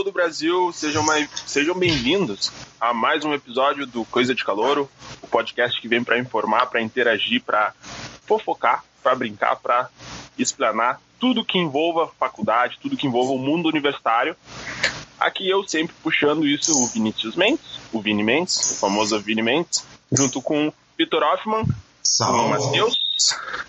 todo o Brasil, sejam, sejam bem-vindos a mais um episódio do Coisa de Calouro, o podcast que vem para informar, para interagir, para fofocar, para brincar, para explanar tudo que envolva faculdade, tudo que envolva o mundo universitário. Aqui eu sempre puxando isso, o Vinícius Mendes, o Vini Mendes, o famoso Vini Mendes, junto com o Vitor Hoffman, com o Matheus,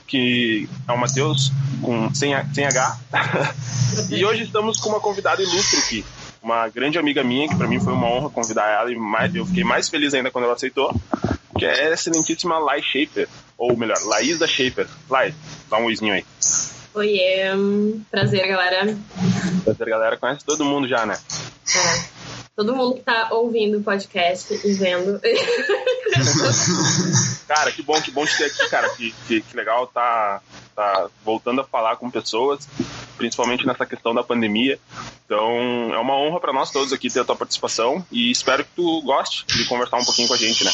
que é o Matheus com sem, sem H. e hoje estamos com uma convidada ilustre aqui, uma grande amiga minha, que para mim foi uma honra convidar ela e mais, eu fiquei mais feliz ainda quando ela aceitou, que é a excelentíssima Lai Shaper, ou melhor, Laísa Shaper. Lai, dá um oizinho aí. Oiê, prazer, galera. Prazer, galera. Conhece todo mundo já, né? É. Todo mundo que tá ouvindo o podcast e vendo. cara, que bom, que bom te ter aqui, cara. Que, que, que legal tá, tá voltando a falar com pessoas, principalmente nessa questão da pandemia. Então, é uma honra para nós todos aqui ter a tua participação e espero que tu goste de conversar um pouquinho com a gente, né?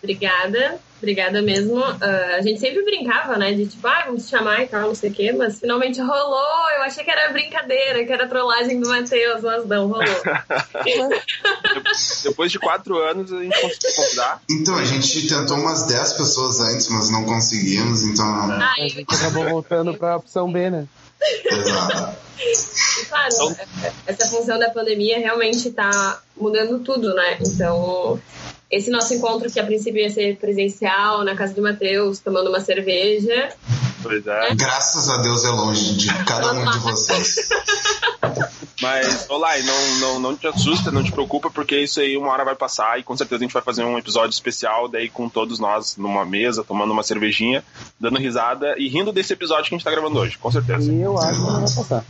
Obrigada, obrigada mesmo. Uh, a gente sempre brincava, né? De tipo, ah, vamos te chamar e tal, não sei o quê, mas finalmente rolou. Eu achei que era brincadeira, que era trollagem do Matheus, mas não, rolou. Depois de quatro anos, a gente conseguiu convidar. Então, a gente tentou umas 10 pessoas antes, mas não conseguimos, então. Ai, a gente acabou voltando pra opção B, né? Exato. E, claro, então... essa função da pandemia realmente tá mudando tudo, né? Então esse nosso encontro, que a princípio ia ser presencial na casa do Matheus, tomando uma cerveja. Pois é. Graças a Deus é longe de cada um de vocês. Mas, Olai, não, não, não te assusta, não te preocupa, porque isso aí uma hora vai passar e com certeza a gente vai fazer um episódio especial daí com todos nós numa mesa, tomando uma cervejinha, dando risada e rindo desse episódio que a gente tá gravando hoje, com certeza. E eu acho que não vai passar.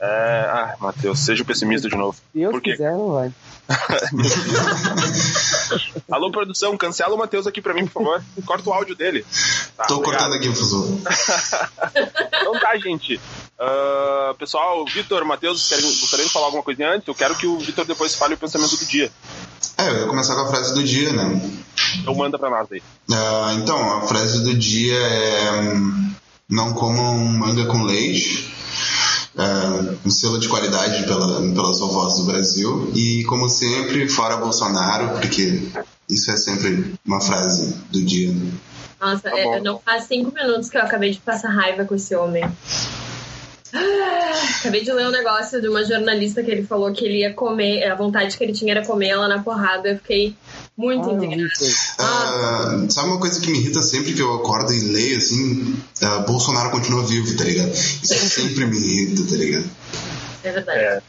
É... Ah, Matheus, seja pessimista de novo. Se Deus quiser, não vai. Alô, produção, cancela o Matheus aqui pra mim, por favor. Corta o áudio dele. Tá, Tô obrigado. cortando aqui, professor. então tá, gente. Uh, pessoal, Vitor, Matheus, gostariam de falar alguma coisa antes? Eu quero que o Vitor depois fale o pensamento do dia. É, eu ia começar com a frase do dia, né? Então manda pra nós aí. Uh, então, a frase do dia é não comam manga com leite. Uh, um selo de qualidade pela, pelas vovós do Brasil. E, como sempre, fora Bolsonaro, porque isso é sempre uma frase do dia. Né? Nossa, tá é, não faz cinco minutos que eu acabei de passar raiva com esse homem. Ah, acabei de ler um negócio de uma jornalista que ele falou que ele ia comer, a vontade que ele tinha era comer ela na porrada. Eu fiquei muito ah, indignada. Uh, sabe uma coisa que me irrita sempre que eu acordo e leio assim? Uh, Bolsonaro continua vivo, tá ligado? Isso sempre me irrita, tá ligado? É verdade. É,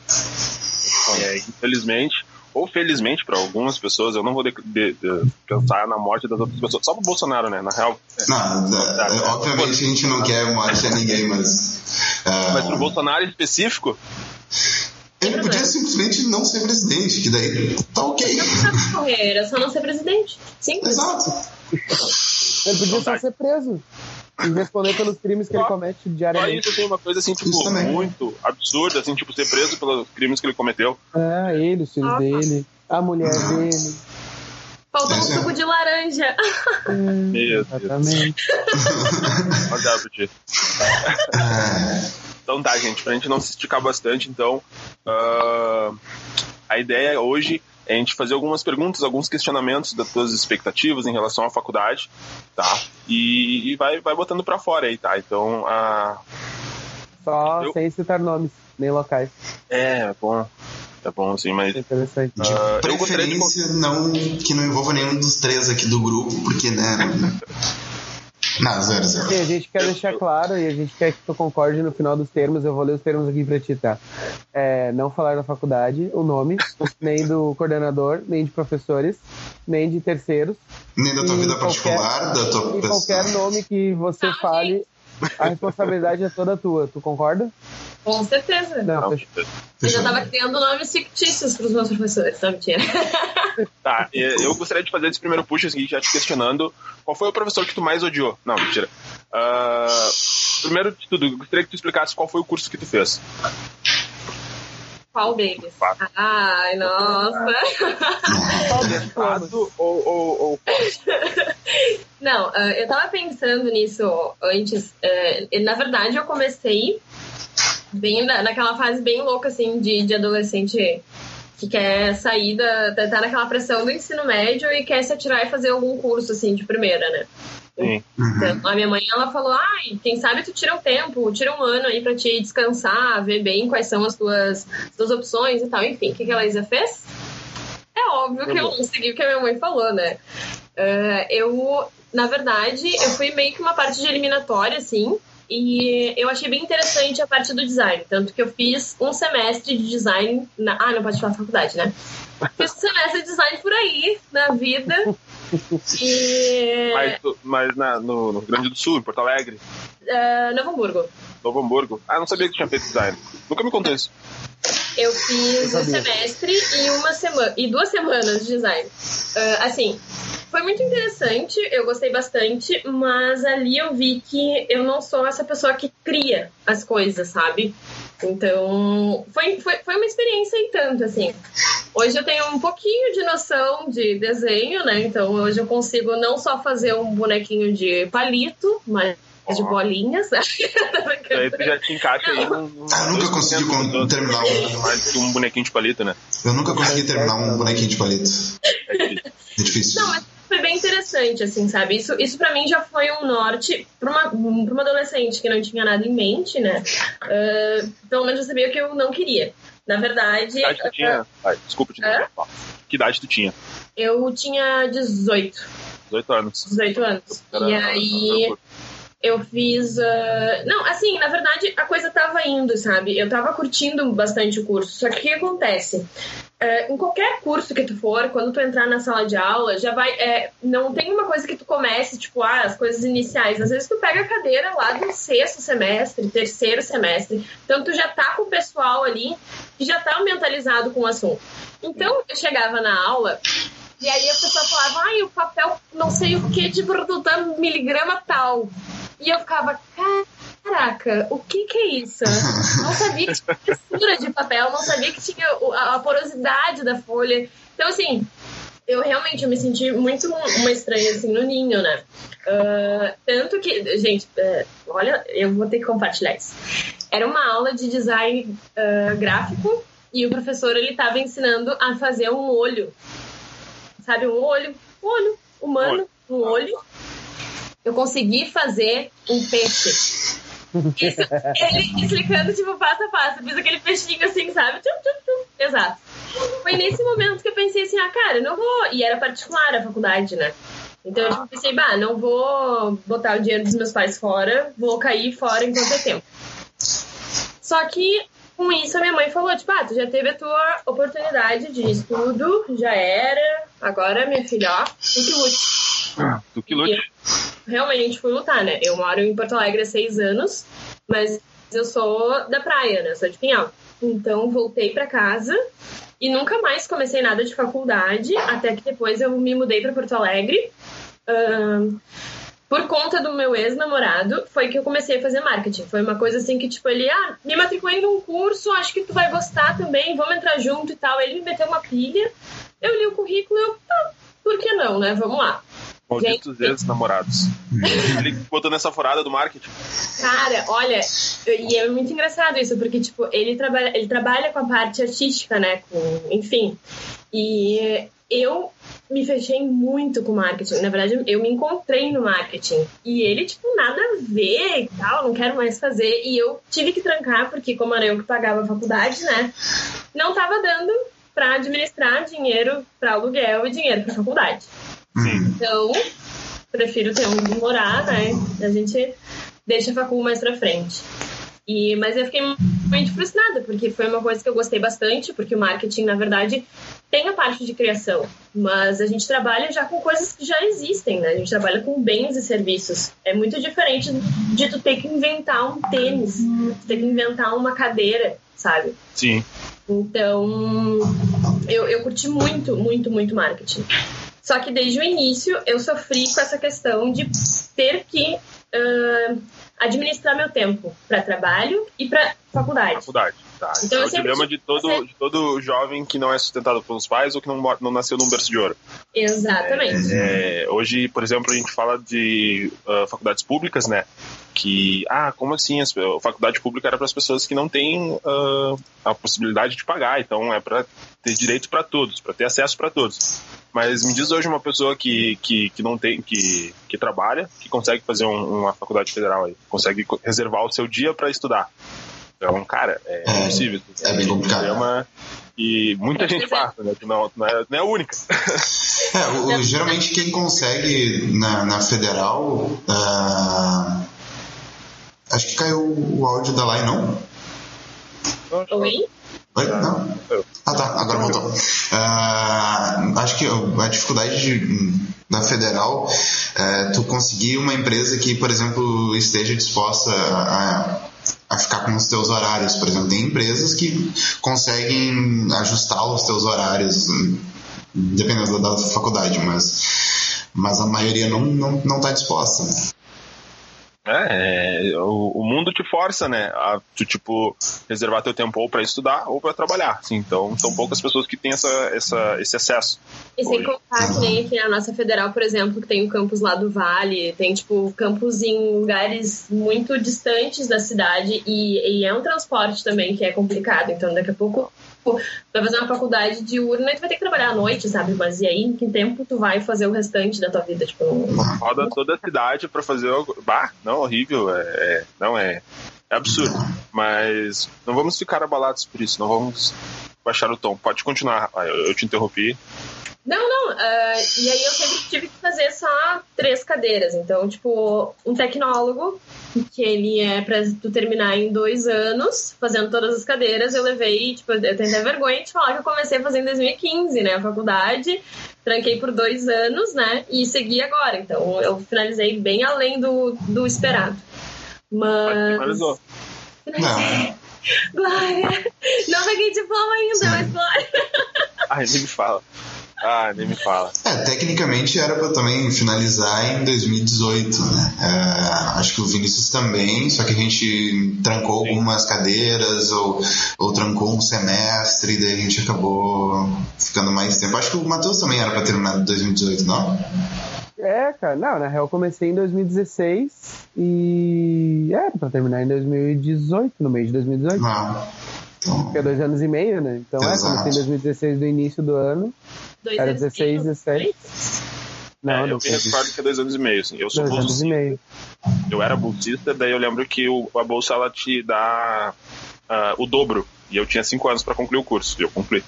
é infelizmente ou felizmente para algumas pessoas, eu não vou de, de, de, pensar na morte das outras pessoas, só pro Bolsonaro, né? Na real. Não, é, é, obviamente a gente não quer morte a ninguém, mas. Uh... Mas pro Bolsonaro em específico. Ele podia simplesmente não ser presidente, que daí tá ok. Não era só não ser presidente. Simples. Exato. Ele podia só ser preso e responder pelos crimes que ele comete diariamente. Só isso tem uma coisa assim, tipo, muito absurda, assim, tipo, ser preso pelos crimes que ele cometeu. É, ele, os filhos dele, a mulher dele. Faltou um suco de laranja. É, exatamente. Olha, Então tá, gente, pra gente não se esticar bastante, então uh, a ideia hoje é a gente fazer algumas perguntas, alguns questionamentos das tuas expectativas em relação à faculdade, tá? E, e vai, vai botando para fora aí, tá? Então, a... Só eu... sem citar nomes, nem locais. É, bom. É bom, assim, mas. É interessante. De uh, preferência, de... não que não envolva nenhum dos três aqui do grupo, porque, né? Não, zero, zero. Sim, a gente quer deixar claro e a gente quer que tu concorde no final dos termos. Eu vou ler os termos aqui pra ti, tá? É, não falar da faculdade, o nome, nem do coordenador, nem de professores, nem de terceiros. Nem da tua vida particular, da tua E qualquer nome que você fale, a responsabilidade é toda tua. Tu concorda? Com certeza. Não, fechou. Eu já estava criando nomes fictícios para os meus professores, não mentira. Tá, eu gostaria de fazer esse primeiro push aqui, já te questionando qual foi o professor que tu mais odiou. Não, mentira. Uh, primeiro de tudo, eu gostaria que tu explicasse qual foi o curso que tu fez. Qual deles? Ai, nossa. Qual ou, ou, ou Não, uh, eu tava pensando nisso antes. Uh, na verdade, eu comecei bem na, naquela fase bem louca, assim, de, de adolescente que quer sair da. tá, naquela pressão do ensino médio e quer se atirar e fazer algum curso, assim, de primeira, né? Sim. Então, a minha mãe, ela falou, ai, quem sabe tu tira um tempo, tira um ano aí pra te descansar, ver bem quais são as tuas, as tuas opções e tal. Enfim, o que, que a Laísa fez? É óbvio que eu não segui o que a minha mãe falou, né? Uh, eu, na verdade, eu fui meio que uma parte de eliminatória, assim, e eu achei bem interessante a parte do design. Tanto que eu fiz um semestre de design. Na... Ah, não pode falar faculdade, né? Fiz um semestre de design por aí, na vida. E... Mas, mas na, no, no Rio Grande do Sul, em Porto Alegre, Uh, Novo Hamburgo. Novo Hamburgo. Ah, não sabia que tinha feito design. Nunca me contou isso. Eu fiz Eu um semestre e uma semana e duas semanas de design. Ah, assim, foi muito interessante, eu gostei bastante, mas ali eu vi que eu não sou essa pessoa que cria as coisas, sabe? Então, foi, foi, foi uma experiência e tanto, assim. Hoje eu tenho um pouquinho de noção de desenho, né? Então, hoje eu consigo não só fazer um bonequinho de palito, mas de bolinhas. né? Daí tu já te encaixa aí Ah, eu nunca 2% consegui terminar um- Mais um bonequinho de palito, né? Eu nunca consegui terminar um bonequinho de palito. É difícil. É difícil. Não, mas foi bem interessante, assim, sabe? Isso, isso para mim já foi um norte para uma, pra uma adolescente que não tinha nada em mente, né? Ah, pelo menos eu sabia o que eu não queria. Na verdade, Que idade tu tinha? Ai, desculpa te interromper. Que idade tu tinha? eu tinha 18, 18 anos. 18 anos. Era- E aí eu fiz. ah, Não, assim, na verdade a coisa tava indo, sabe? Eu tava curtindo bastante o curso. Só que o que acontece? É, em qualquer curso que tu for, quando tu entrar na sala de aula, já vai. é, não tem uma coisa que tu comece, tipo, ah, as coisas iniciais. Às vezes tu pega a cadeira lá do sexto semestre, terceiro semestre. Então tu já tá com o pessoal ali que já tá mentalizado com o assunto. Então eu chegava na aula. E aí a pessoa falava, ai, o papel não sei o que de produto miligrama tal. E eu ficava, caraca, o que que é isso? Não sabia que tinha textura de papel, não sabia que tinha a porosidade da folha. Então, assim, eu realmente eu me senti muito uma estranha, assim, no ninho, né? Ah, tanto que, gente, é, olha, eu vou ter que compartilhar isso. Era uma aula de design ah, gráfico e o professor, ele tava ensinando a fazer um olho. Sabe, um olho, um olho humano, um olho. Eu consegui fazer um peixe. Isso, ele explicando, tipo, passo a passo. Fiz aquele peixinho assim, sabe? Tchum, tchum, tchum. Exato. Foi nesse momento que eu pensei assim, ah, cara, não vou. E era particular a faculdade, né? Então eu tipo, pensei, bah, não vou botar o dinheiro dos meus pais fora, vou cair fora enquanto é tempo. Só que com isso a minha mãe falou, tipo, ah, tu já teve a tua oportunidade de estudo, já era, agora, minha filha, ó, tu que lute Tu que lute. Realmente fui lutar, né? Eu moro em Porto Alegre há seis anos, mas eu sou da praia, né? Sou de Pinhal. Então voltei pra casa e nunca mais comecei nada de faculdade, até que depois eu me mudei pra Porto Alegre. Por conta do meu ex-namorado, foi que eu comecei a fazer marketing. Foi uma coisa assim que, tipo, ele, ah, me matriculei num curso, acho que tu vai gostar também, vamos entrar junto e tal. Ele me meteu uma pilha, eu li o currículo e eu, tá, por que não, né? Vamos lá. Malditos ex-namorados. Ele botou nessa forada do marketing. Cara, olha, e é muito engraçado isso, porque, tipo, ele trabalha, ele trabalha com a parte artística, né? Com, enfim. E eu me fechei muito com marketing. Na verdade, eu me encontrei no marketing. E ele, tipo, nada a ver e tal, não quero mais fazer. E eu tive que trancar, porque como era eu que pagava a faculdade, né? Não tava dando pra administrar dinheiro pra aluguel e dinheiro pra faculdade. Hum. Então, prefiro ter onde morar, né? A gente deixa a facul mais pra frente. E, mas eu fiquei muito frustrada, porque foi uma coisa que eu gostei bastante, porque o marketing, na verdade, tem a parte de criação, mas a gente trabalha já com coisas que já existem, né? A gente trabalha com bens e serviços. É muito diferente de tu ter que inventar um tênis, tu ter que inventar uma cadeira, sabe? Sim. Então, eu, eu curti muito, muito, muito marketing. Só que desde o início eu sofri com essa questão de ter que ah, administrar meu tempo para trabalho e para faculdade. Faculdade. Tá, então, é o dilema de todo, de todo jovem que não é sustentado pelos pais ou que não, não nasceu num berço de ouro. Exatamente. É, é, hoje, por exemplo, a gente fala de uh, faculdades públicas, né? Que, ah, como assim? A faculdade pública era para as pessoas que não têm uh, a possibilidade de pagar, então é para ter direito para todos, para ter acesso para todos. Mas me diz hoje uma pessoa que, que, que não tem, que, que trabalha, que consegue fazer um, uma faculdade federal aí, consegue reservar o seu dia para estudar. Então, cara, é, é impossível. É bem complicado. É uma, e muita gente passa, né? Que não, não, é, não é a única. É, o, geralmente quem consegue na, na federal. Uh, acho que caiu o áudio da Lai, não? Oi? Oi? Não? Ah tá, agora voltou. Uh, acho que a dificuldade de, da federal é tu conseguir uma empresa que, por exemplo, esteja disposta a, a ficar com os teus horários. Por exemplo, tem empresas que conseguem ajustar os teus horários, dependendo da faculdade, mas, mas a maioria não está não, não tá disposta. É, é, o, o, mundo te força, né, a tu, tipo, reservar teu tempo ou para estudar ou para trabalhar, assim, então são poucas pessoas que têm essa, essa, esse acesso. E sem contar que nem aqui na nossa federal, por exemplo, que tem o campus lá do Vale, tem, tipo, campus em lugares muito distantes da cidade e, e é um transporte também que é complicado, então daqui a pouco tipo, vai fazer uma faculdade de urna e tu vai ter que trabalhar à noite, sabe? Mas e aí, em que tempo tu vai fazer o restante da tua vida? Tipo, não... Roda toda a cidade pra fazer algo. Bah, não, horrível. É, é, não é. É absurdo. Mas não vamos ficar abalados por isso, não vamos baixar o tom. Pode continuar, eu te interrompi. Não, não. Uh, e aí eu sempre tive que fazer só três cadeiras. Então, tipo, um tecnólogo, que ele é pra tu terminar em dois anos, fazendo todas as cadeiras. Eu levei, tipo, eu tenho até vergonha de falar que eu comecei a fazer em 2015, né? A faculdade. Tranquei por dois anos, né? E segui agora. Então, eu finalizei bem além do, do esperado. Mas. Finalizou. Não. Glória! Não peguei diploma ainda, mas Glória. Ai, nem me fala. Ah, nem me fala. É, tecnicamente era para também finalizar em 2018, né? É, acho que o Vinícius também, só que a gente trancou Sim. algumas cadeiras ou, ou trancou um semestre e daí a gente acabou ficando mais tempo. Acho que o Matheus também era para terminar em 2018, não? É, cara, não, na real eu comecei em 2016 e era pra terminar em 2018, no mês de 2018. Ah, então... Porque é dois anos e meio, né? Então Exato. é, comecei em 2016 do início do ano. Dois Era 16, 17. Não, é, eu me recordo que é dois anos e meio. Assim. Eu sou dois anos e meio. Eu era bolsista, daí eu lembro que o, a bolsa ela te dá uh, o dobro. E eu tinha cinco anos para concluir o curso. E eu concluí.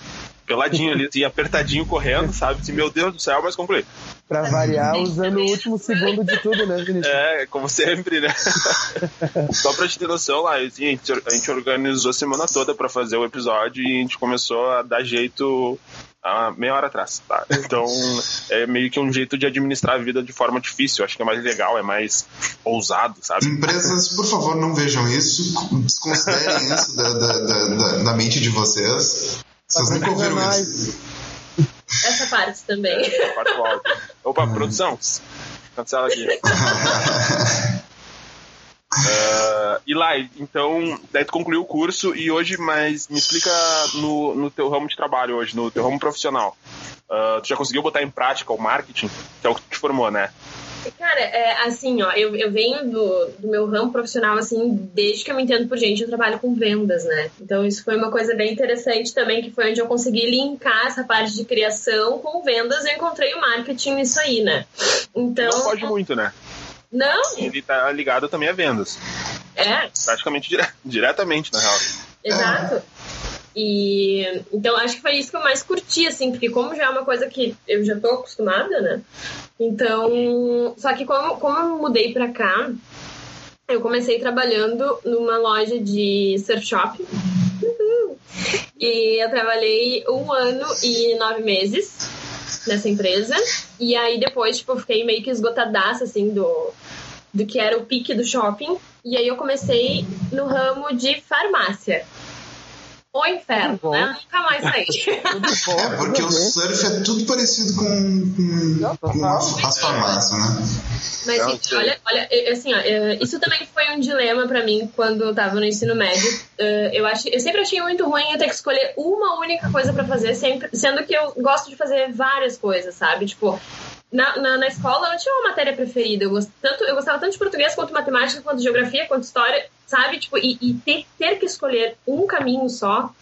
Peladinho ali, assim, apertadinho, correndo, sabe? Assim, meu Deus do céu, mas concluí. Pra variar, usando o último segundo de tudo, né, Vinícius? É, como sempre, né? Só pra te ter noção, lá, assim, a, gente, organizou a semana toda para fazer o episódio e a gente começou a dar jeito há meia hora atrás, tá? Então, é meio que um jeito de administrar a vida de forma difícil. Acho que é mais legal, é mais ousado, sabe? Empresas, por favor, não vejam isso. Desconsiderem isso da, da, da, da, mente de vocês. Vocês nunca ouviram isso. Essa parte também. Essa parte Opa, produção. Cancela aqui. Uh, e lá, então, daí tu concluiu o curso e hoje, mas me explica no, no teu ramo de trabalho hoje, no teu ramo profissional. Uh, tu já conseguiu botar em prática o marketing, que é o que te formou, né? Cara, é, assim, ó, eu, eu venho do, do meu ramo profissional, assim, desde que eu me entendo por gente, eu trabalho com vendas, né? Então isso foi uma coisa bem interessante também, que foi onde eu consegui linkar essa parte de criação com vendas e eu encontrei o marketing nisso aí, né? Então... Não pode muito, né? Não. Ele tá ligado também a vendas. É. Praticamente dire diretamente, na real. Exato. E então acho que foi isso que eu mais curti, assim, porque como já é uma coisa que eu já tô acostumada, né? Então, só que como, como eu mudei pra cá, eu comecei trabalhando numa loja de surf shop. E eu trabalhei um ano e nove meses nessa empresa. E aí depois, tipo, eu fiquei meio que esgotadaça, assim, do, do que era o pique do shopping. E aí eu comecei no ramo de farmácia. O inferno, né? Nunca mais saí. Bom, É, porque o surf é tudo parecido com, com, com as, as farmácias, né? Mas, Não, gente, sei. olha, olha, é, assim, ó, é, isso também foi um dilema pra mim quando eu tava no ensino médio. É, eu, acho, eu sempre achei muito ruim eu ter que escolher uma única coisa pra fazer, sempre, sendo que eu gosto de fazer várias coisas, sabe? Tipo, na, na, na escola eu não tinha uma matéria preferida. Eu, gost, tanto, eu gostava tanto de português quanto matemática, quanto geografia, quanto história, sabe? Tipo, e, e ter, ter que escolher um caminho só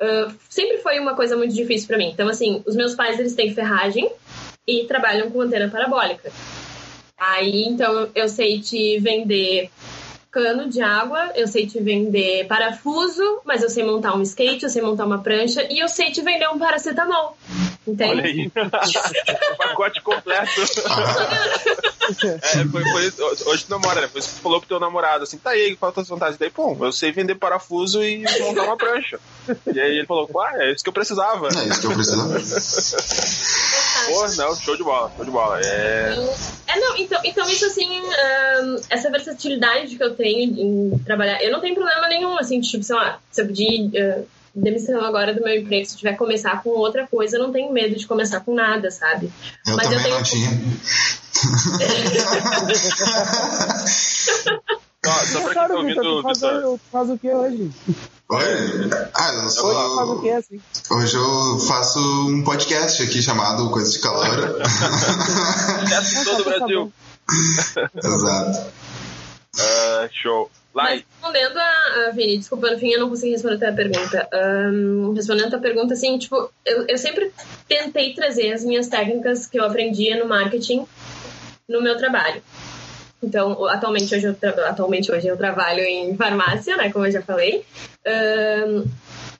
uh, sempre foi uma coisa muito difícil pra mim. Então, assim, os meus pais eles têm ferragem e trabalham com antena parabólica. Aí, então, eu sei te vender cano de água, eu sei te vender parafuso, mas eu sei montar um skate, eu sei montar uma prancha e eu sei te vender um paracetamol. Entende? Olha aí. o pacote completo. É, foi, foi, hoje tu namora, né? Foi isso que tu falou pro teu namorado, assim, tá aí, qual a tua vontade? Daí, pô, eu sei vender parafuso e montar uma prancha. E aí ele falou, ah, é isso que eu precisava. É isso que eu precisava. Pô, não, show de bola, show de bola. É. É, não, então, então isso assim, ahn, essa versatilidade que eu tenho em trabalhar, eu não tenho problema nenhum, assim, tipo, sei lá, se eu pedir ah, demissão agora do meu emprego, se tiver que começar com outra coisa, eu não tenho medo de começar com nada, sabe? Eu Mas eu também tenho- não tinha. Só pra quem tá ouvindo, Vitor. faz o que hoje? Oi? Ah, eu Hoje tu faz o que sou. assim? Hoje eu faço um podcast aqui chamado Coisa de Calor. Em todo o tá Brasil. Exato. Ah, show. Mas respondendo a, a Vini, desculpa, no fim eu não consegui responder a pergunta. Ahn, respondendo a pergunta, assim, tipo, eu, eu sempre tentei trazer as minhas técnicas que eu aprendia no marketing no meu trabalho. Então, atualmente hoje, eu tra- atualmente hoje eu trabalho em farmácia, né, como eu já falei. Ahn,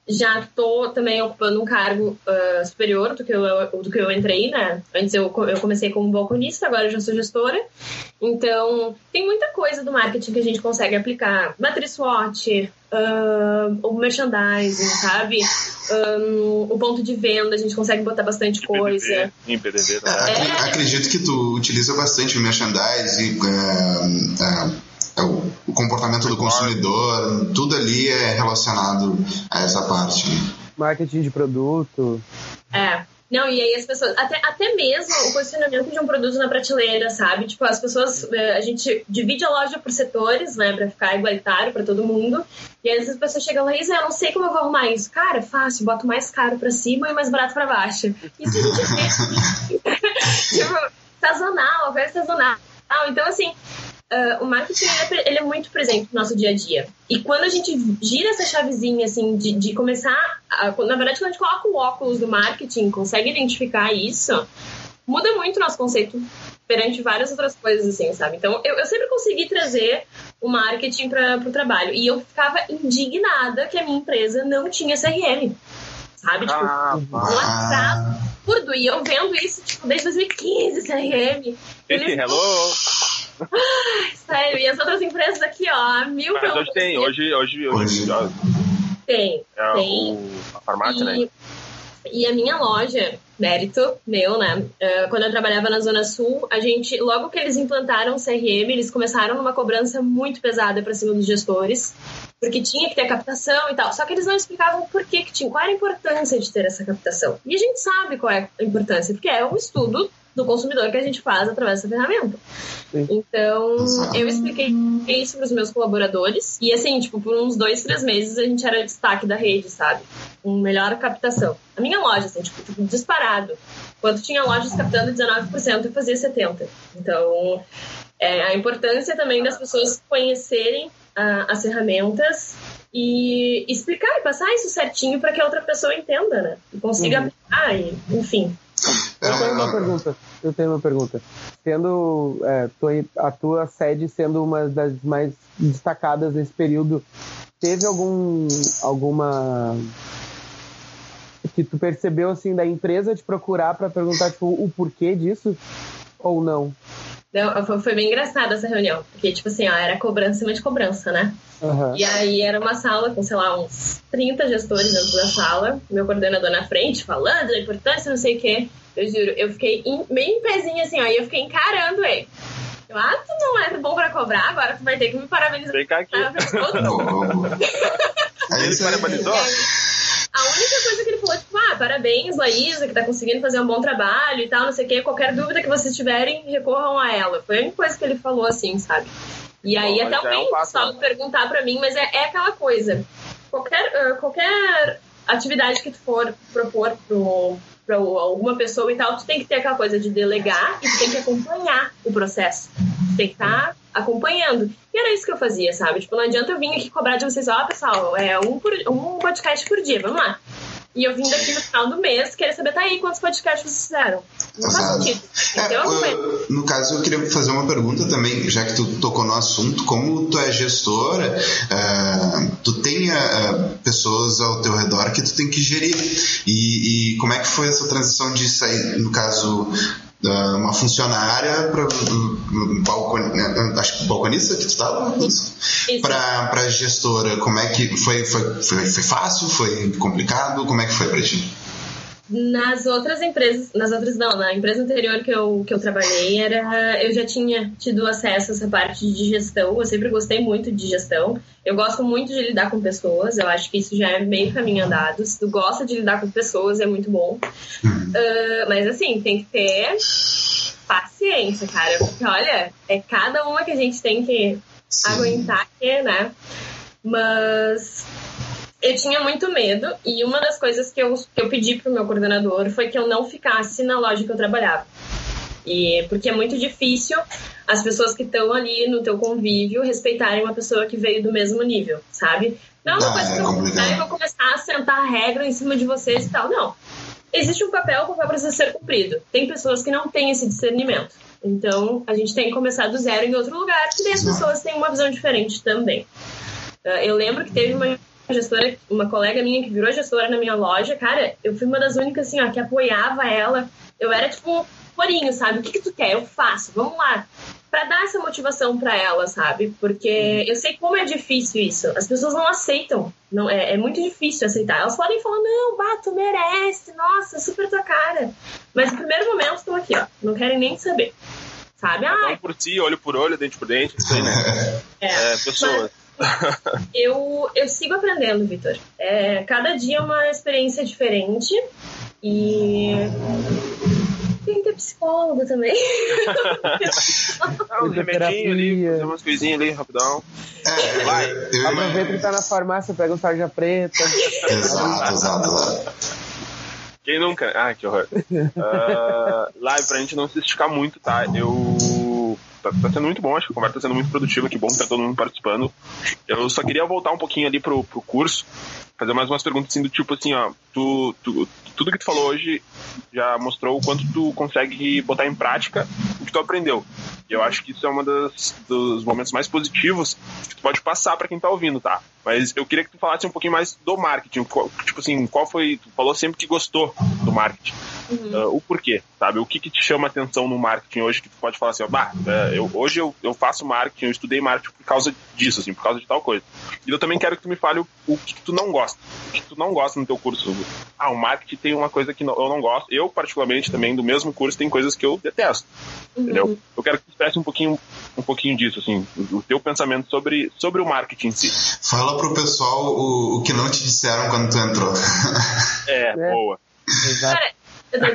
já estou também ocupando um cargo ah, superior do que, eu, do que eu entrei, né? Antes eu, eu comecei como balconista, agora eu já sou gestora. Então, tem muita coisa do marketing que a gente consegue aplicar. Matriz SWOT, ah, o merchandising, sabe? Ah, o ponto de venda, a gente consegue botar bastante coisa. Em PDV, É, tá? acre- acredito que tu utiliza bastante o merchandising, é, é, é o, o comportamento do consumidor, tudo ali é relacionado a essa parte. Marketing de produto. É. Não, e aí as pessoas, até, até mesmo o posicionamento de um produto na prateleira, sabe? Tipo, as pessoas, eh, a gente divide a loja por setores, né, pra ficar igualitário pra todo mundo. E aí as pessoas chegam lá e dizem, eu não sei como eu vou arrumar isso. Cara, é fácil, bota o mais caro pra cima e mais barato pra baixo. Isso a gente fez. tipo, sazonal, coisa sazonal. Então, assim, ah, o marketing ele é, ele muito presente no nosso dia a dia. E quando a gente gira essa chavezinha, assim, de, de começar. A, na verdade, quando a gente coloca o óculos do marketing, consegue identificar isso, muda muito o nosso conceito perante várias outras coisas, assim, sabe? Então, eu, eu sempre consegui trazer o marketing para o trabalho. E eu ficava indignada que a minha empresa não tinha CRM. Sabe? Tipo, Ah, um atraso absurdo. E eu vendo isso, tipo, desde 2015, CRM. esse hello. Sério, e as outras empresas aqui, ó, mil Mas pelo hoje tem, hoje, hoje, hoje, Hoje. Tem. é Tem. o, a farmácia, né? E, e a minha loja, mérito meu, né? eh, quando eu trabalhava na Zona Sul, a gente, logo que eles implantaram o CRM, eles começaram numa cobrança muito pesada para cima dos gestores, porque tinha que ter captação e tal. Só que eles não explicavam por que, que tinha, qual era a importância de ter essa captação. E a gente sabe qual é a importância, porque é um estudo do consumidor que a gente faz através dessa ferramenta. Sim. Então, Exato. eu expliquei isso para os meus colaboradores. E assim, tipo, por uns dois, três meses a gente era destaque da rede, sabe? Com melhor captação. A minha loja, assim, tipo, disparado. Quando tinha lojas captando 19%, eu fazia 70%. Então, é, a importância também das pessoas conhecerem ah, as ferramentas e explicar e passar isso certinho para que a outra pessoa entenda, né? E consiga Uhum. aplicar, e, enfim. Eu tenho uma pergunta. Eu tenho uma pergunta. Sendo é, tua- a tua sede sendo uma das mais destacadas nesse período, teve algum alguma que tu percebeu assim da empresa te procurar para perguntar tipo o porquê disso ou não? Não, foi, bem engraçada essa reunião, porque, tipo assim, ó, era cobrança em cima de cobrança, né? Aham. E aí era uma sala com, sei lá, uns 30 gestores dentro da sala, meu coordenador na frente, falando da importância, não sei o quê. Eu juro, eu fiquei em, meio em pezinho assim, ó, e eu fiquei encarando ele. Eu, ah, tu não é bom pra cobrar, agora tu vai ter que me parabenizar. Vem cá aqui. todo mundo. Ele parabenizou? Ah, parabéns, Laísa, que tá conseguindo fazer um bom trabalho e tal, não sei o quê. Qualquer dúvida que vocês tiverem, recorram a ela. Foi a única coisa que ele falou assim, sabe? E aí Bom, até mas é um alguém só né? perguntar pra mim, mas é, é aquela coisa. Qualquer, ah, qualquer atividade que tu for propor pro, pra alguma pessoa e tal, tu tem que ter aquela coisa de delegar e tu tem que acompanhar o processo. Tu tem que estar acompanhando. E era isso que eu fazia, sabe? Tipo, não adianta eu vir aqui cobrar de vocês, ó, pessoal, é um, por, um podcast por dia, vamos lá. E eu vim daqui no final do mês querer saber, tá aí, quantos podcasts vocês fizeram? Não faz Exato. sentido. É, Então eu- no caso, eu queria fazer uma pergunta também, já que tu tocou no assunto, como tu é gestora, ah, tu tem ah, pessoas ao teu redor que tu tem que gerir. E, e como é que foi essa transição de sair, no caso, uma funcionária para acho que balconista que tu estava Isso. para para gestora como é que foi, foi foi foi fácil? Foi complicado? Como é que foi para ti Nas outras empresas, nas outras não, na empresa anterior que eu, que eu trabalhei, era, eu já tinha tido acesso a essa parte de gestão, eu sempre gostei muito de gestão. Eu gosto muito de lidar com pessoas, eu acho que isso já é meio caminho andado. Se tu gosta de lidar com pessoas, é muito bom. Ah, mas assim, tem que ter paciência, cara, porque olha, é cada uma que a gente tem que Sim. aguentar aqui, né? Mas eu tinha muito medo e uma das coisas que eu, que eu pedi pro meu coordenador foi que eu não ficasse na loja que eu trabalhava. E porque é muito difícil as pessoas que estão ali no teu convívio respeitarem uma pessoa que veio do mesmo nível, sabe? Não é uma Ah, coisa é que eu vou vou começar a sentar a regra em cima de vocês e tal. Não. Existe um papel, o papel precisa ser cumprido. Tem pessoas que não têm esse discernimento. Então, a gente tem que começar do zero em outro lugar, porque daí as pessoas têm uma visão diferente também. Ah, Eu lembro que teve uma gestora, uma colega minha que virou gestora na minha loja, cara, eu fui uma das únicas assim, ó, que apoiava ela. Eu era tipo, porinho, sabe? O que, que tu quer? Eu faço, vamos lá. Pra dar essa motivação pra ela, sabe? Porque eu sei como é difícil isso. As pessoas não aceitam. Não, é, é muito difícil aceitar. Elas podem falar, não, bah, tu merece, nossa, super tua cara. Mas no primeiro momento estão aqui, ó. Não querem nem saber. Sabe? Ah, por si, olho por olho, dente por dente, isso aí, né? é. É, pessoas. eu, eu sigo aprendendo, Vitor. É, cada dia é uma experiência diferente e tem que ter psicólogo também. Ah, um remedinho ali, fazer umas coisinhas ali, rapidão. é, Vai. eu Aproveita que tá na farmácia, pega um sarja preta. exato exato exato Quem nunca? Ah, que horror. Ah, live, pra gente não se esticar muito, tá? Eu. Tá, tá sendo muito bom, acho que a conversa tá sendo muito produtiva, que bom que tá todo mundo participando. Eu só queria voltar um pouquinho ali pro, pro curso, fazer mais umas perguntas assim do tipo assim, ó, tu, tu- tudo que tu falou hoje já mostrou o quanto tu consegue botar em prática o que tu aprendeu. E eu acho que isso é um dos momentos mais positivos que tu pode passar pra quem tá ouvindo, tá? Mas eu queria que tu falasse um pouquinho mais do marketing. Qual- Tipo assim, qual foi. Tu falou sempre que gostou do marketing. Ah, o porquê, sabe? O que, que te chama atenção no marketing hoje que tu pode falar assim, ó, bah, é, eu, hoje eu, eu faço marketing, eu estudei marketing por causa disso, assim, por causa de tal coisa. E eu também quero que tu me fale o, o que, que tu não gosta. O que, tu não gosta no teu curso. Ah, o marketing tem uma coisa que não- eu não gosto. Eu, particularmente, também, do mesmo curso, tem coisas que eu detesto. Entendeu? Eu quero que tu expresse um pouquinho, um pouquinho disso, assim, o, o teu pensamento sobre, sobre o marketing em si. fala pro pessoal o, o que não te disseram quando tu entrou É, É. boa. Exato. Cara,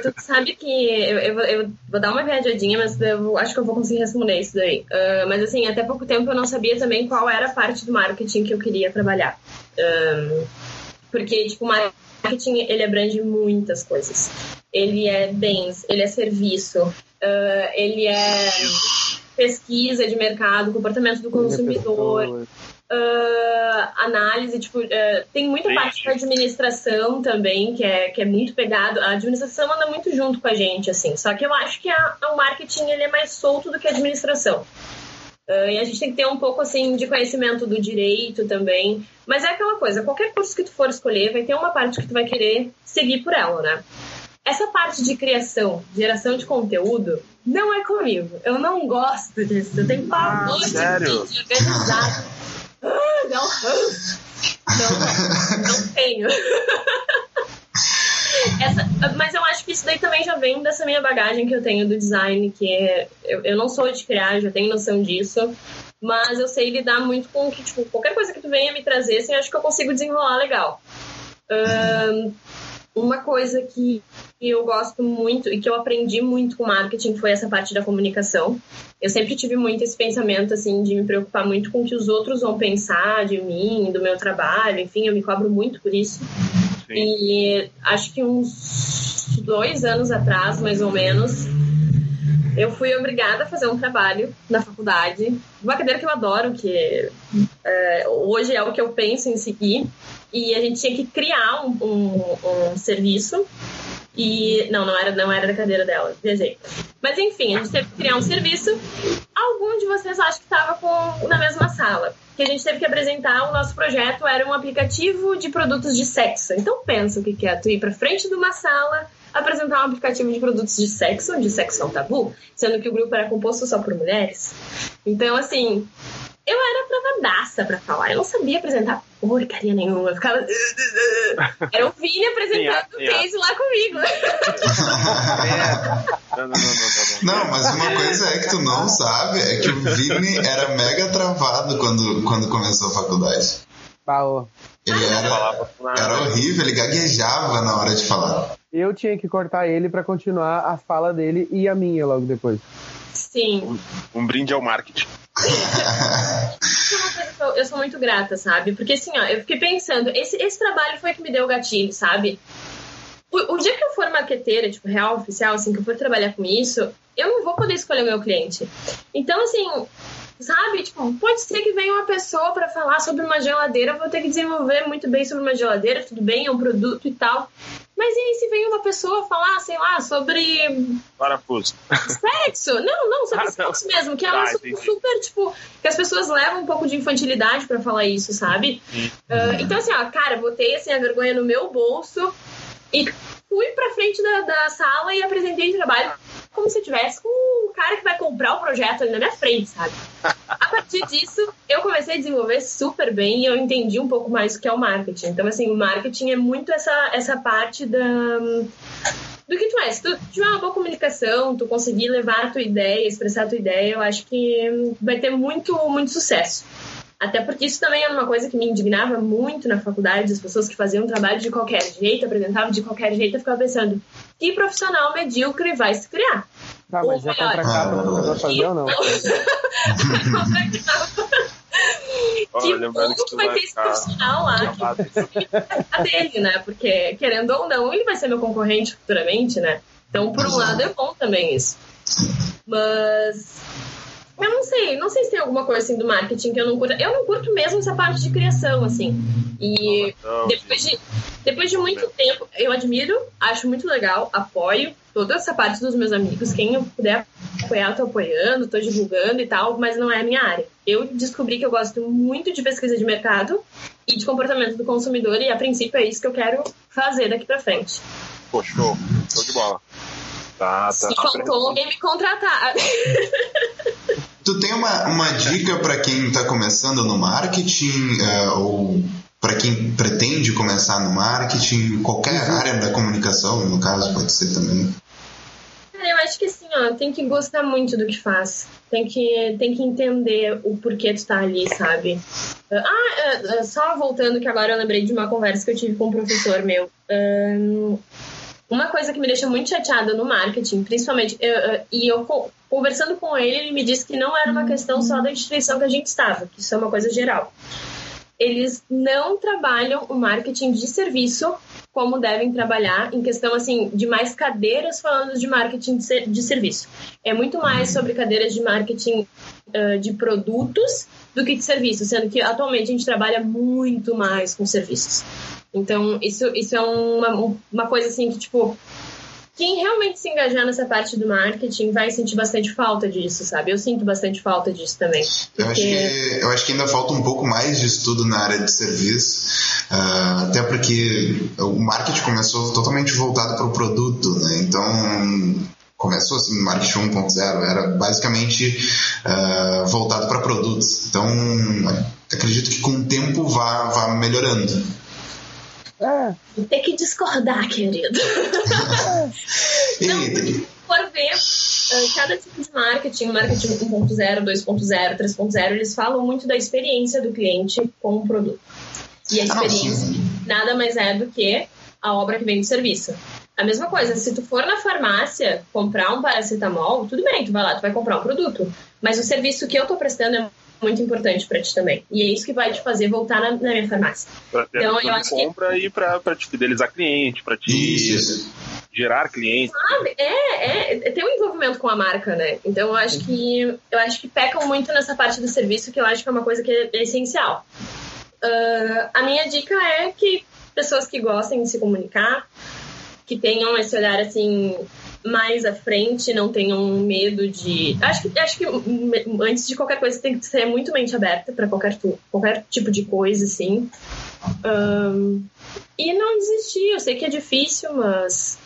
tu sabe que eu, eu, vou- eu vou dar uma viajadinha, mas eu acho que eu vou conseguir responder isso daí. Ah, mas assim, até pouco tempo eu não sabia também qual era a parte do marketing que eu queria trabalhar. Ah, porque, tipo, o marketing, ele abrange muitas coisas. Ele é bens, ele é serviço, ah, ele é pesquisa de mercado, comportamento do consumidor, ah, análise, tipo, ah, tem muita Sim. parte da administração também, que é, que é muito pegado. A administração anda muito junto com a gente, assim. Só que eu acho que a, o marketing ele é mais solto do que a administração. Ah, e a gente tem que ter um pouco, assim, de conhecimento do direito também. Mas é aquela coisa, qualquer curso que tu for escolher, vai ter uma parte que tu vai querer seguir por ela, né? Essa parte de criação, geração de conteúdo, não é comigo. Eu não gosto disso. Eu tenho pavor de sério? vídeo organizado. Ah, dá um ranço. Não, não tenho. Essa- mas eu acho que isso daí também já vem dessa minha bagagem que eu tenho do design, que é, eu, eu não sou de criar, já tenho noção disso, mas eu sei lidar muito com que, tipo, qualquer coisa que tu venha me trazer, assim, eu acho que eu consigo desenrolar legal. Ahn, uma coisa que eu gosto muito e que eu aprendi muito com marketing foi essa parte da comunicação. Eu sempre tive muito esse pensamento, assim, de me preocupar muito com o que os outros vão pensar de mim, do meu trabalho, enfim, eu me cobro muito por isso. Sim. E acho que uns dois anos atrás, mais ou menos, eu fui obrigada a fazer um trabalho na faculdade, uma cadeira que eu adoro, que é, hoje é o que eu penso em seguir, e a gente tinha que criar um, um, um serviço e não, não era, não era da cadeira dela, viajei. Mas enfim, a gente teve que criar um serviço. Algum de vocês acho que estava na mesma sala. Que a gente teve que apresentar o nosso projeto era um aplicativo de produtos de sexo. Então pensa o que é tu ir para frente de uma sala apresentar um aplicativo de produtos de sexo, de sexo não tabu, sendo que o grupo era composto só por mulheres. Então, assim, eu era travadaça pra falar. Eu não sabia apresentar porcaria nenhuma. Eu ficava. Era o Vini apresentando o case lá comigo. não, não, não, não, não, mas uma coisa é que tu não sabe é que o Vini era mega travado quando, quando começou a faculdade. Paulo. Ele era, era horrível, ele gaguejava na hora de falar. Eu tinha que cortar ele para continuar a fala dele e a minha logo depois. Sim. Um, um brinde ao marketing. eu sou muito grata, sabe? Porque assim, ó, eu fiquei pensando, esse, esse trabalho foi que me deu o gatilho, sabe? O, o, dia que eu for marqueteira, tipo, real, oficial, assim, que eu for trabalhar com isso, eu não vou poder escolher o meu cliente. Então, assim, sabe? Tipo, pode ser que venha uma pessoa para falar sobre uma geladeira, vou ter que desenvolver muito bem sobre uma geladeira, tudo bem, é um produto e tal. Mas e aí se vem uma pessoa falar, sei lá, sobre. Parafuso. Sexo? Não, não, sobre ah, sexo não. mesmo. Que é ah, super, super, tipo, que as pessoas levam um pouco de infantilidade para falar isso, sabe? Uh, então, assim, ó, cara, botei assim, a vergonha no meu bolso e fui pra frente da, da sala e apresentei o trabalho como se tivesse com o cara que vai comprar o projeto ali na minha frente, sabe? A partir disso, eu comecei a desenvolver super bem e eu entendi um pouco mais o que é o marketing. Então, assim, o marketing é muito essa, essa parte da do que tu é. Se tu tiver uma boa comunicação, tu conseguir levar a tua ideia, expressar a tua ideia, eu acho que vai ter muito, muito sucesso. Até porque isso também era uma coisa que me indignava muito na faculdade, as pessoas que faziam trabalho de qualquer jeito, apresentavam de qualquer jeito, eu ficava pensando, que profissional medíocre vai se criar? Tá, mas já contratava pra fazer ou não? que bom que vai ter esse profissional lá que dele, né? Porque, querendo ou não, ele vai ser meu concorrente futuramente, né? Então, por um lado, é bom também isso. Mas eu não sei, não sei se tem alguma coisa assim do marketing que eu não curto. Eu não curto mesmo essa parte de criação, assim. E depois de, depois de muito tempo, eu admiro, acho muito legal, apoio toda essa parte dos meus amigos. Quem eu puder apoiar, eu tô apoiando, tô divulgando e tal, mas não é a minha área. Eu descobri que eu gosto muito de pesquisa de mercado e de comportamento do consumidor, e a princípio é isso que eu quero fazer daqui pra frente. Pô, show, show de bola. Tá, tá. Se faltou alguém me contratar. Tu tem uma, uma dica para quem está começando no marketing uh, ou para quem pretende começar no marketing, qualquer uhum. área da comunicação, no caso, pode ser também? Eu acho que assim, ó, tem que gostar muito do que faz. Tem que, tem que entender o porquê tu tá ali, sabe? Ah, só voltando que agora eu lembrei de uma conversa que eu tive com um professor meu. Um, uma coisa que me deixa muito chateada no marketing, principalmente, eu, e eu conversando com ele, ele me disse que não era uma questão só da instituição que a gente estava, que isso é uma coisa geral. Eles não trabalham o marketing de serviço como devem trabalhar em questão assim de mais cadeiras falando de marketing de serviço. É muito mais sobre cadeiras de marketing uh, de produtos do que de serviços, sendo que atualmente a gente trabalha muito mais com serviços. Então, isso, isso é uma, uma coisa assim que, tipo, quem realmente se engajar nessa parte do marketing vai sentir bastante falta disso, sabe? Eu sinto bastante falta disso também. Porque... Eu, acho que, eu acho que ainda falta um pouco mais de estudo na área de serviço, uh, até porque o marketing começou totalmente voltado para o produto, né? Então, começou assim no marketing 1.0, era basicamente uh, voltado para produtos. Então, acredito que com o tempo vá, vá melhorando. É. Tem que discordar, querido. Não, se for ver, ah, cada tipo de marketing, marketing 1.0, 2.0, 3.0, eles falam muito da experiência do cliente com o produto. E a experiência nada mais é do que a obra que vem do serviço. A mesma coisa, se tu for na farmácia comprar um paracetamol, tudo bem, tu vai lá, tu vai comprar um produto. Mas o serviço que eu tô prestando é muito importante para ti também. E é isso que vai te fazer voltar na, na minha farmácia. Pra ter Então, eu acho que- compra e pra, pra te fidelizar cliente, pra te Isso, gerar clientes. Sabe? É, é, tem um envolvimento com a marca, né? Então eu acho que eu acho que pecam muito nessa parte do serviço, que eu acho que é uma coisa que é essencial. Ah, a minha dica é que pessoas que gostem de se comunicar, que tenham esse olhar assim mais à frente, não tenham medo de. Acho que acho que antes de qualquer coisa tem que ser muito mente aberta para qualquer qualquer tipo de coisa assim. Ahn, e não desistir. Eu sei que é difícil, mas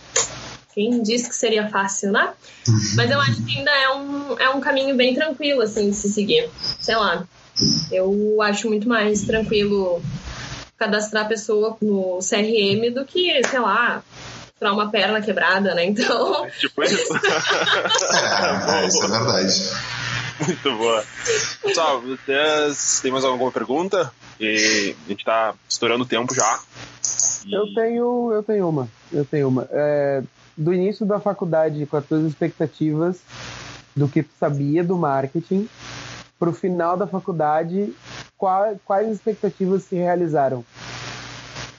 quem disse que seria fácil, né? Mas eu acho que ainda é um, é um caminho bem tranquilo, assim, de se seguir. Sei lá. Eu acho muito mais tranquilo cadastrar a pessoa no CRM do que, sei lá, furar uma perna quebrada, né? Então, Tipo isso. É, é, isso é verdade. Muito boa. Pessoal, vocês têm mais alguma pergunta? E a gente tá estourando o tempo já. E- Eu tenho, eu tenho uma. Eu tenho uma. É, do início da faculdade, com as tuas expectativas do que tu sabia do marketing, pro final da faculdade, qual- quais expectativas se realizaram?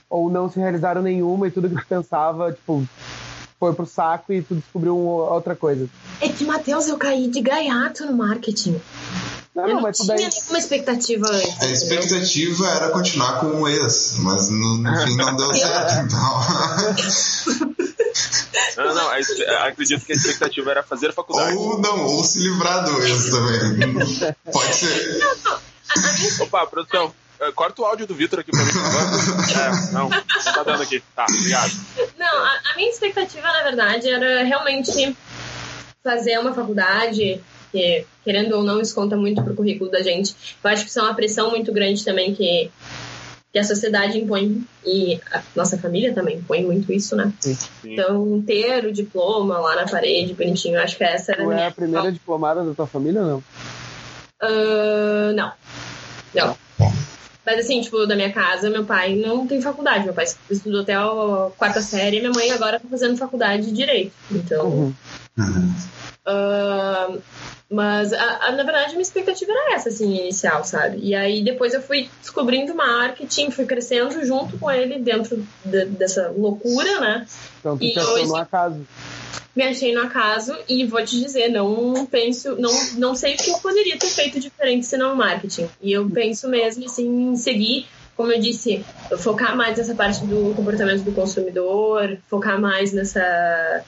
Ou não se realizaram nenhuma e tudo que tu pensava, tipo, foi pro saco e tu descobriu outra coisa? é que, Matheus, eu caí de gaiato no marketing. Não, eu não, não tinha daí. nenhuma expectativa antes. A expectativa era continuar com o ex, mas no, no fim não deu certo, então. Não, não, a acredito que a expectativa era fazer faculdade. ou não, ou se livrar do ex também. Pode ser. Opa, produção, corta o áudio do Vitor aqui pra mim. É, não, não tá dando aqui. Tá, obrigado. Não, a, a minha expectativa, na verdade, era realmente fazer uma faculdade, que, querendo ou não, isso conta muito pro currículo da gente. Eu acho que isso é uma pressão muito grande também que, que a sociedade impõe, e a nossa família também impõe muito isso, né? Sim. Então, ter o diploma lá na parede, bonitinho, eu acho que essa era a Tu é a primeira diplomada da tua família ou não? Ah, não. Não. Mas assim, tipo, da minha casa, meu pai não tem faculdade. Meu pai estudou até a quarta série e minha mãe agora tá fazendo faculdade de Direito. Então, Uhum. Uhum. ah, mas a- a- na verdade a minha expectativa era essa, assim, inicial, sabe? E aí depois eu fui descobrindo marketing, fui crescendo junto com ele dentro de- dessa loucura, né? Então tu E hoje- no acaso. Me achei no acaso e vou te dizer, não penso, não, não sei o que eu poderia ter feito diferente se não marketing. E eu penso mesmo assim, em seguir, como eu disse, focar mais nessa parte do comportamento do consumidor, focar mais nessa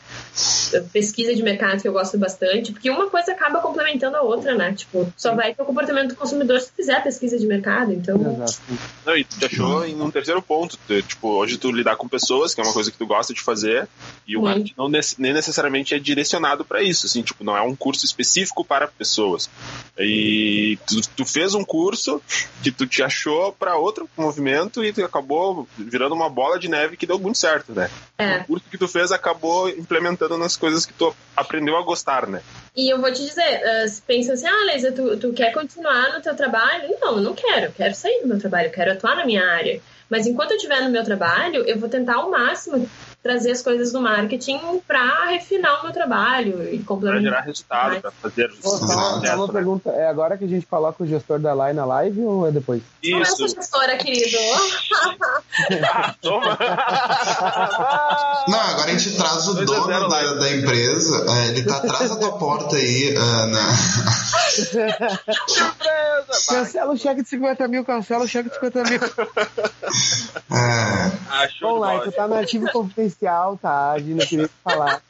pesquisa de mercado que eu gosto bastante, porque uma coisa acaba complementando a outra, né? Tipo, só vai ter o comportamento do consumidor se fizer a pesquisa de mercado, então Exato. Não, e tu te achou em um terceiro ponto. tipo, hoje tu lidar com pessoas, que é uma coisa que tu gosta de fazer, e o marketing não nem necessariamente é direcionado para isso, assim, tipo, não é um curso específico para pessoas. E tu, tu fez um curso que tu te achou para outro movimento e tu acabou virando uma bola de neve que deu muito certo, né? é. O curso que tu fez acabou implementando nas coisas que tu aprendeu a gostar, né? E eu vou te dizer, uh, se pensa assim, ah, Leisa, tu, tu quer continuar no teu trabalho? Não, eu não quero. Eu quero sair do meu trabalho, eu quero atuar na minha área. Mas enquanto eu estiver no meu trabalho, eu vou tentar ao máximo trazer as coisas do marketing para refinar o meu trabalho e Para complementar. gerar resultado, para fazer Pô, só, uma, só uma sucesso, né? pergunta, é agora que a gente coloca o gestor da Line na live ou é depois? Como é Isso. essa gestora, querido? Ah, toma! Não, agora a gente traz o 2 a 0 dono da, lá. da empresa, é, ele tá atrás da tua porta aí, na- Surpresa! Cancela o cheque de 50 mil, cancela o cheque de 50 mil. é, Ah, Vamos lá, tu tá no arquivo confidencial, tá? A gente não queria falar.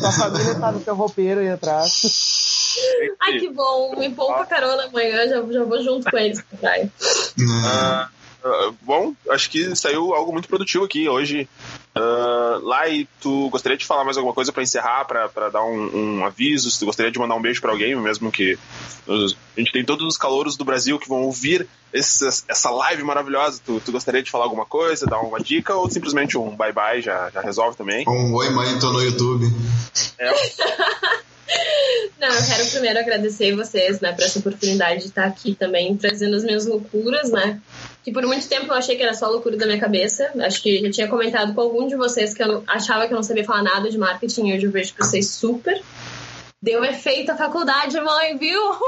Tua família tá no teu roupeiro aí atrás. Ai, que bom. Me poupa carona amanhã, já, já vou junto com eles pra praia. Ah, ah, bom, acho que saiu algo muito produtivo aqui hoje. Ah, lá e tu gostaria de falar mais alguma coisa para encerrar, para dar um, um aviso? Se tu gostaria de mandar um beijo para alguém, mesmo que os- a gente tem todos os calouros do Brasil que vão ouvir essa, essa live maravilhosa. Tu, tu gostaria de falar alguma coisa, dar uma dica ou simplesmente um bye bye já, já resolve também? um oi mãe, tô no YouTube. É, eu quero primeiro agradecer vocês, né, por essa oportunidade de estar aqui também trazendo as minhas loucuras, né? Que por muito tempo eu achei que era só loucura da minha cabeça. Acho que já tinha comentado com algum de vocês que eu achava que eu não sabia falar nada de marketing e hoje eu vejo que vocês super. Deu efeito a faculdade, mãe, viu? uh,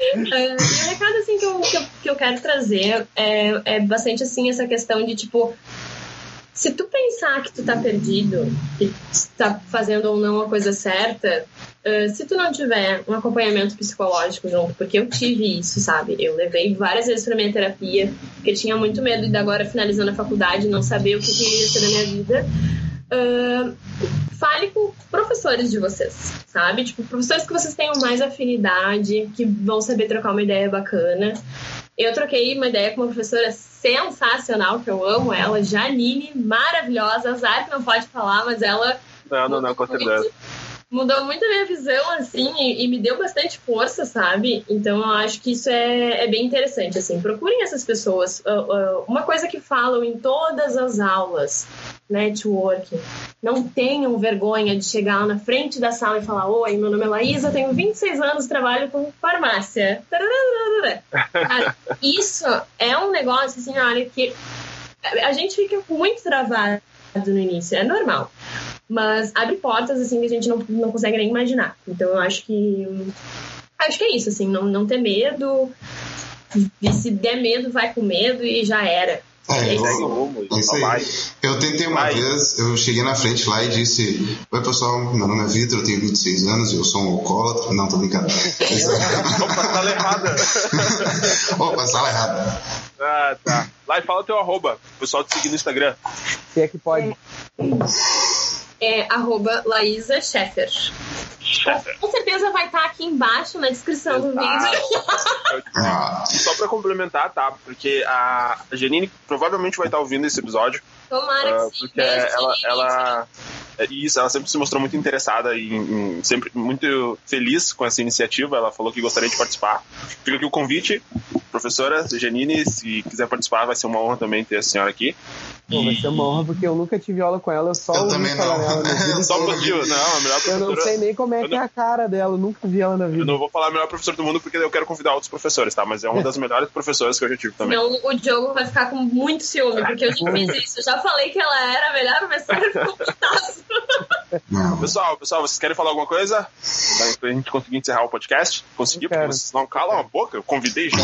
e o recado assim, que, eu, que, eu, que eu quero trazer é, é bastante assim essa questão de tipo se tu pensar que tu tá perdido, que tu tá fazendo ou não a coisa certa, uh, se tu não tiver um acompanhamento psicológico junto, porque eu tive isso, sabe? Eu levei várias vezes pra minha terapia, porque tinha muito medo de agora finalizando a faculdade, não saber o que, que ia ser da minha vida. Uh, fale com professores de vocês, sabe? Tipo, professores que vocês tenham mais afinidade, que vão saber trocar uma ideia bacana. Eu troquei uma ideia com uma professora sensacional, que eu amo ela, Janine, maravilhosa. Azar que não pode falar, mas ela. Não, não, não, com certeza. Mudou muito a minha visão, assim, e, e, me deu bastante força, sabe? Então eu acho que isso é, é bem interessante, assim. Procurem essas pessoas. Uh, uh, uma coisa que falam em todas as aulas networking. Não tenham vergonha de chegar lá na frente da sala e falar: Oi, meu nome é Laísa, tenho 26 anos, trabalho com farmácia. Isso é um negócio, assim, olha, que a gente fica muito travado no início, é normal. Mas abre portas, assim, que a gente não, não consegue nem imaginar. Então eu acho que. Acho que é isso, assim, não, não ter medo. E se der medo, vai com medo e já era. É, eu, é isso aí. Eu tentei uma vai. vez, eu cheguei na frente lá e disse: Oi pessoal, meu nome é Vitor, eu tenho 26 anos, eu sou um alcoólatra. Não, tô brincando. Opa, sala errada. Opa, sala errada. Ah, tá. Lá e fala teu arroba, o pessoal te seguir no Instagram. Se é que pode. É, arroba Laísa Scheffer. Com certeza vai estar aqui embaixo na descrição Exato. do vídeo. Só para complementar, tá? Porque a Janine provavelmente vai estar ouvindo esse episódio. Tomara uh, que sim. Porque ela, ela, é, isso, ela sempre se mostrou muito interessada e sempre muito feliz com essa iniciativa. Ela falou que gostaria de participar. Fica aqui o convite, professora Janine, se quiser participar, vai ser uma honra também ter a senhora aqui. Pô, vai ser uma honra porque eu nunca tive aula com ela, eu só eu ouvi também falar não. dela. Só motivo, não, a melhor professora. Eu não sei nem como é que é a cara dela, eu nunca vi ela na vida. Eu não vou falar a melhor professora do mundo porque eu quero convidar outros professores, tá? Mas é uma das melhores professoras que eu já tive também. Não, o Diogo vai ficar com muito ciúme, porque eu já fiz isso. Eu já falei que ela era a melhor professora do Pessoal, pessoal, vocês querem falar alguma coisa? Pra gente conseguir encerrar o podcast? Conseguir, porque vocês não calam a boca, eu convidei já.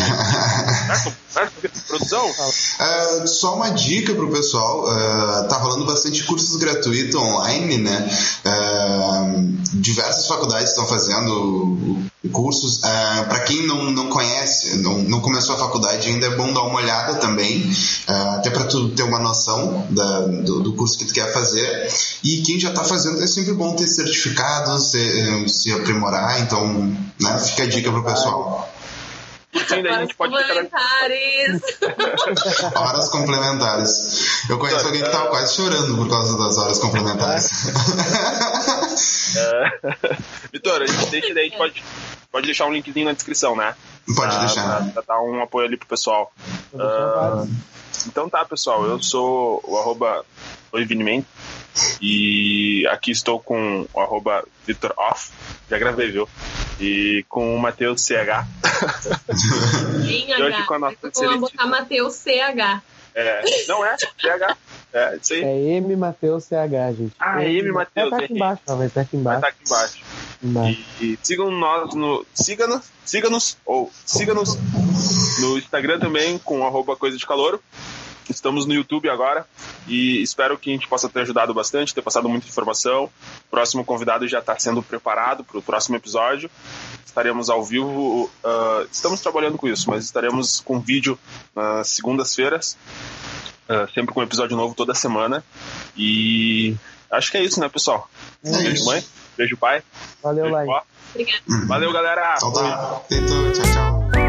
certo? Certo? Produção? Uh, só uma dica pro pessoal, uh, tá rolando bastante cursos gratuitos online, né? Uh, diversas faculdades estão fazendo cursos. Uh, para quem não, não conhece, não, não começou a faculdade ainda, é bom dar uma olhada também, até para tu ter uma noção da, do, do, curso que tu quer fazer. E quem já está fazendo, é sempre bom ter certificados, se, se aprimorar, então né, fica a dica pro pessoal. Sim, a gente pode complementares. horas complementares. Eu conheço alguém que estava quase chorando por causa das horas complementares. É. Vitor, a gente deixa daí, a gente pode, pode deixar um linkzinho na descrição, né? Pode pra, deixar. Pra, pra, dar um apoio ali pro pessoal. Uh, então tá, pessoal, eu sou o arroba Oivinimento e aqui estou com o arroba Vitor Off, já gravei, viu? E com o Matheus CH. e hoje com a nossa Vou botar Matheus CH. É, não é, CH. É, isso aí. É M Matheus CH, gente. Ah, é M Matheus. Vai estar aqui embaixo, vai estar aqui embaixo. Vai estar aqui embaixo. embaixo. E, e, sigam nós no. Siga-nos, siga-nos, ou siga-nos no Instagram também com arroba coisa de calor. Estamos no YouTube agora e espero que a gente possa ter ajudado bastante, ter passado muita informação. O próximo convidado já está sendo preparado para o próximo episódio. Estaremos ao vivo, uh, estamos trabalhando com isso, mas estaremos com vídeo nas segundas-feiras, uh, sempre com um episódio novo toda semana. E acho que é isso, né, pessoal? É beijo, isso. mãe. Beijo, pai. Valeu, beijo, Lai. Obrigada. Valeu, galera. Então tá. Tchau, tchau.